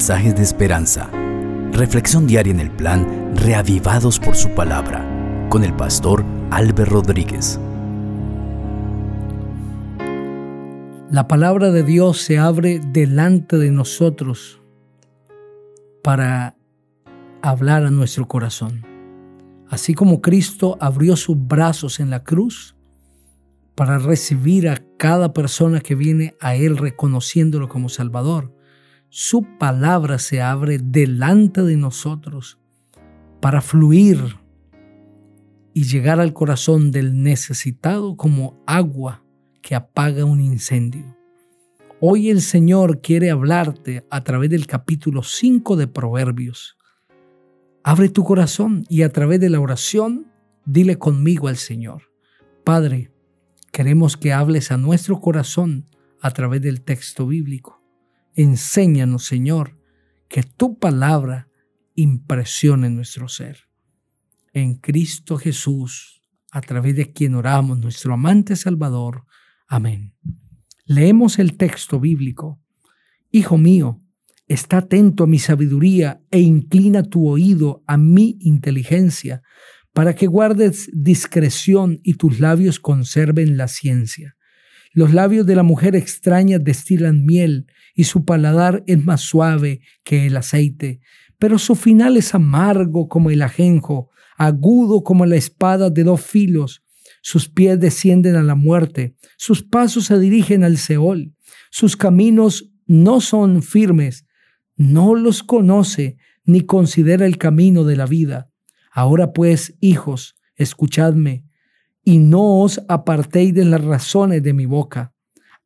mensajes de esperanza. Reflexión diaria en el plan Reavivados por su palabra con el pastor Álvaro Rodríguez. La palabra de Dios se abre delante de nosotros para hablar a nuestro corazón. Así como Cristo abrió sus brazos en la cruz para recibir a cada persona que viene a Él reconociéndolo como Salvador, su palabra se abre delante de nosotros para fluir y llegar al corazón del necesitado como agua que apaga un incendio. Hoy el Señor quiere hablarte a través del capítulo 5 de Proverbios. Abre tu corazón y a través de la oración dile conmigo al Señor. Padre, queremos que hables a nuestro corazón a través del texto bíblico. Enséñanos, Señor, que tu palabra impresione nuestro ser. En Cristo Jesús, a través de quien oramos, nuestro amante Salvador. Amén. Leemos el texto bíblico. Hijo mío, está atento a mi sabiduría e inclina tu oído a mi inteligencia, para que guardes discreción y tus labios conserven la ciencia. Los labios de la mujer extraña destilan miel y su paladar es más suave que el aceite, pero su final es amargo como el ajenjo, agudo como la espada de dos filos sus pies descienden a la muerte, sus pasos se dirigen al Seol, sus caminos no son firmes, no los conoce ni considera el camino de la vida. Ahora pues, hijos, escuchadme, y no os apartéis de las razones de mi boca.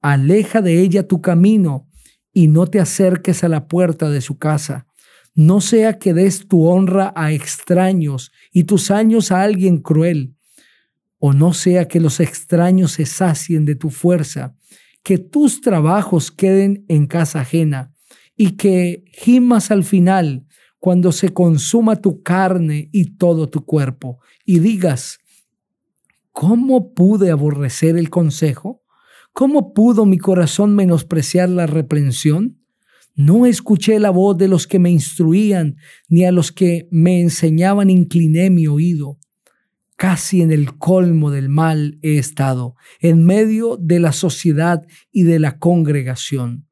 Aleja de ella tu camino, y no te acerques a la puerta de su casa. No sea que des tu honra a extraños y tus años a alguien cruel o no sea que los extraños se sacien de tu fuerza, que tus trabajos queden en casa ajena y que gimas al final cuando se consuma tu carne y todo tu cuerpo y digas, ¿cómo pude aborrecer el consejo? ¿Cómo pudo mi corazón menospreciar la reprensión? No escuché la voz de los que me instruían, ni a los que me enseñaban incliné mi oído casi en el colmo del mal he estado, en medio de la sociedad y de la congregación.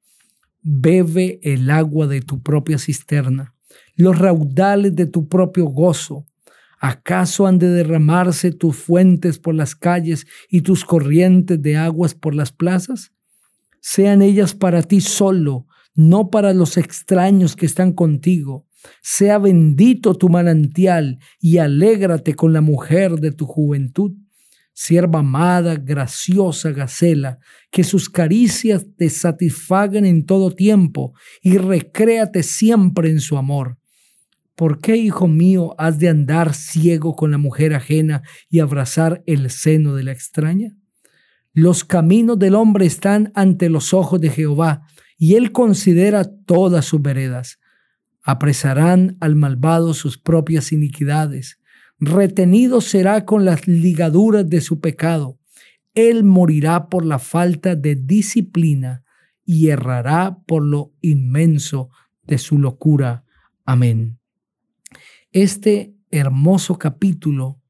Bebe el agua de tu propia cisterna, los raudales de tu propio gozo. ¿Acaso han de derramarse tus fuentes por las calles y tus corrientes de aguas por las plazas? Sean ellas para ti solo, no para los extraños que están contigo sea bendito tu manantial y alégrate con la mujer de tu juventud. Sierva amada, graciosa Gacela, que sus caricias te satisfagan en todo tiempo y recréate siempre en su amor. ¿Por qué, hijo mío, has de andar ciego con la mujer ajena y abrazar el seno de la extraña? Los caminos del hombre están ante los ojos de Jehová, y él considera todas sus veredas apresarán al malvado sus propias iniquidades. Retenido será con las ligaduras de su pecado. Él morirá por la falta de disciplina y errará por lo inmenso de su locura. Amén. Este hermoso capítulo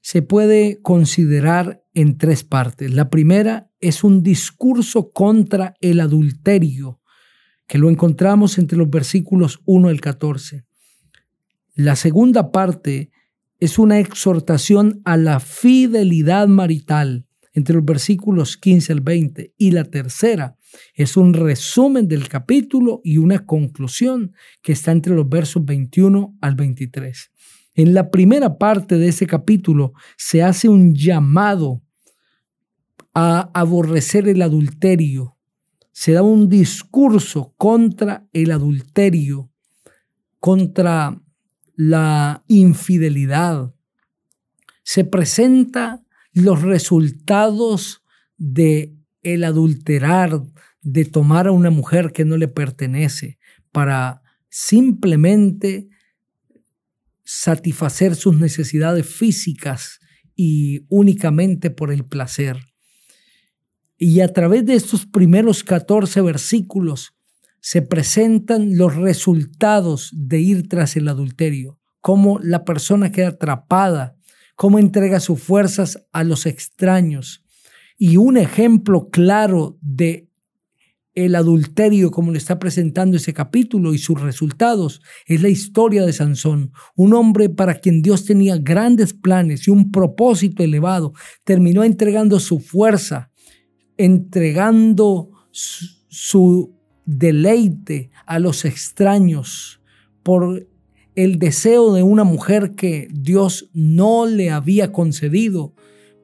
se puede considerar en tres partes. La primera es un discurso contra el adulterio que lo encontramos entre los versículos 1 al 14. La segunda parte es una exhortación a la fidelidad marital entre los versículos 15 al 20 y la tercera es un resumen del capítulo y una conclusión que está entre los versos 21 al 23. En la primera parte de ese capítulo se hace un llamado a aborrecer el adulterio, se da un discurso contra el adulterio, contra la infidelidad. Se presenta los resultados de el adulterar, de tomar a una mujer que no le pertenece para simplemente satisfacer sus necesidades físicas y únicamente por el placer. Y a través de estos primeros 14 versículos se presentan los resultados de ir tras el adulterio, cómo la persona queda atrapada, cómo entrega sus fuerzas a los extraños. Y un ejemplo claro de el adulterio como le está presentando ese capítulo y sus resultados es la historia de Sansón, un hombre para quien Dios tenía grandes planes y un propósito elevado, terminó entregando su fuerza, entregando su, deleite a los extraños por el deseo de una mujer que Dios no le había concedido,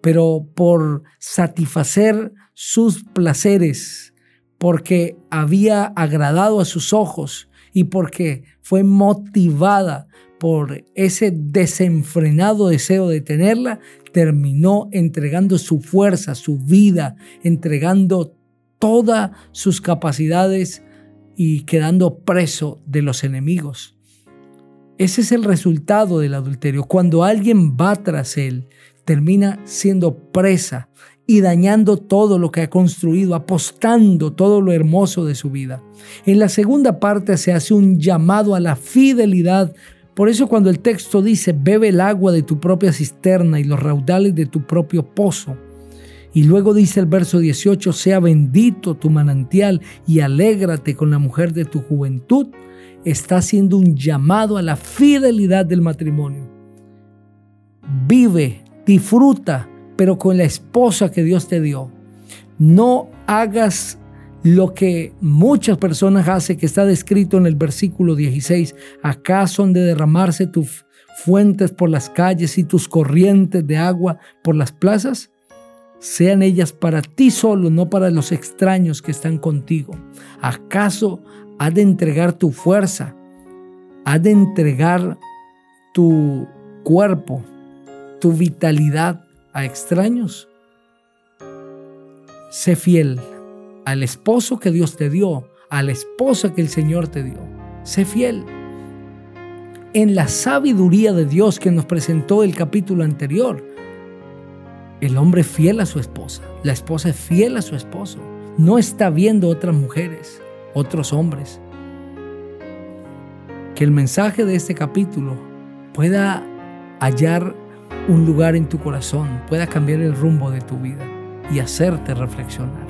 pero por satisfacer sus placeres porque había agradado a sus ojos y porque fue motivada por ese desenfrenado deseo de tenerla, terminó entregando su fuerza, su vida, entregando todas sus capacidades y quedando preso de los enemigos. Ese es el resultado del adulterio. Cuando alguien va tras él, termina siendo presa y dañando todo lo que ha construido, apostando todo lo hermoso de su vida. En la segunda parte se hace un llamado a la fidelidad. Por eso cuando el texto dice, bebe el agua de tu propia cisterna y los raudales de tu propio pozo. Y luego dice el verso 18, sea bendito tu manantial y alégrate con la mujer de tu juventud. Está haciendo un llamado a la fidelidad del matrimonio. Vive, disfruta, pero con la esposa que Dios te dio. No hagas lo que muchas personas hacen, que está descrito en el versículo 16. ¿Acaso han de derramarse tus fuentes por las calles y tus corrientes de agua por las plazas? Sean ellas para ti solo, no para los extraños que están contigo. ¿Acaso has de entregar tu fuerza? ¿Has de entregar tu cuerpo, tu vitalidad a extraños. Sé fiel al esposo que Dios te dio, a la esposa que el Señor te dio. Sé fiel. En la sabiduría de Dios que nos presentó el capítulo anterior, el hombre fiel a su esposa, la esposa es fiel a su esposo. No está viendo otras mujeres, otros hombres. Que el mensaje de este capítulo pueda hallar un lugar en tu corazón pueda cambiar el rumbo de tu vida y hacerte reflexionar.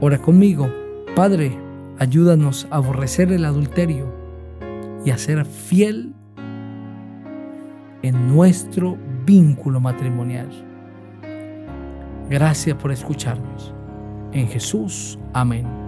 Ora conmigo, Padre, ayúdanos a aborrecer el adulterio y a ser fiel en nuestro vínculo matrimonial. Gracias por escucharnos. En Jesús, amén.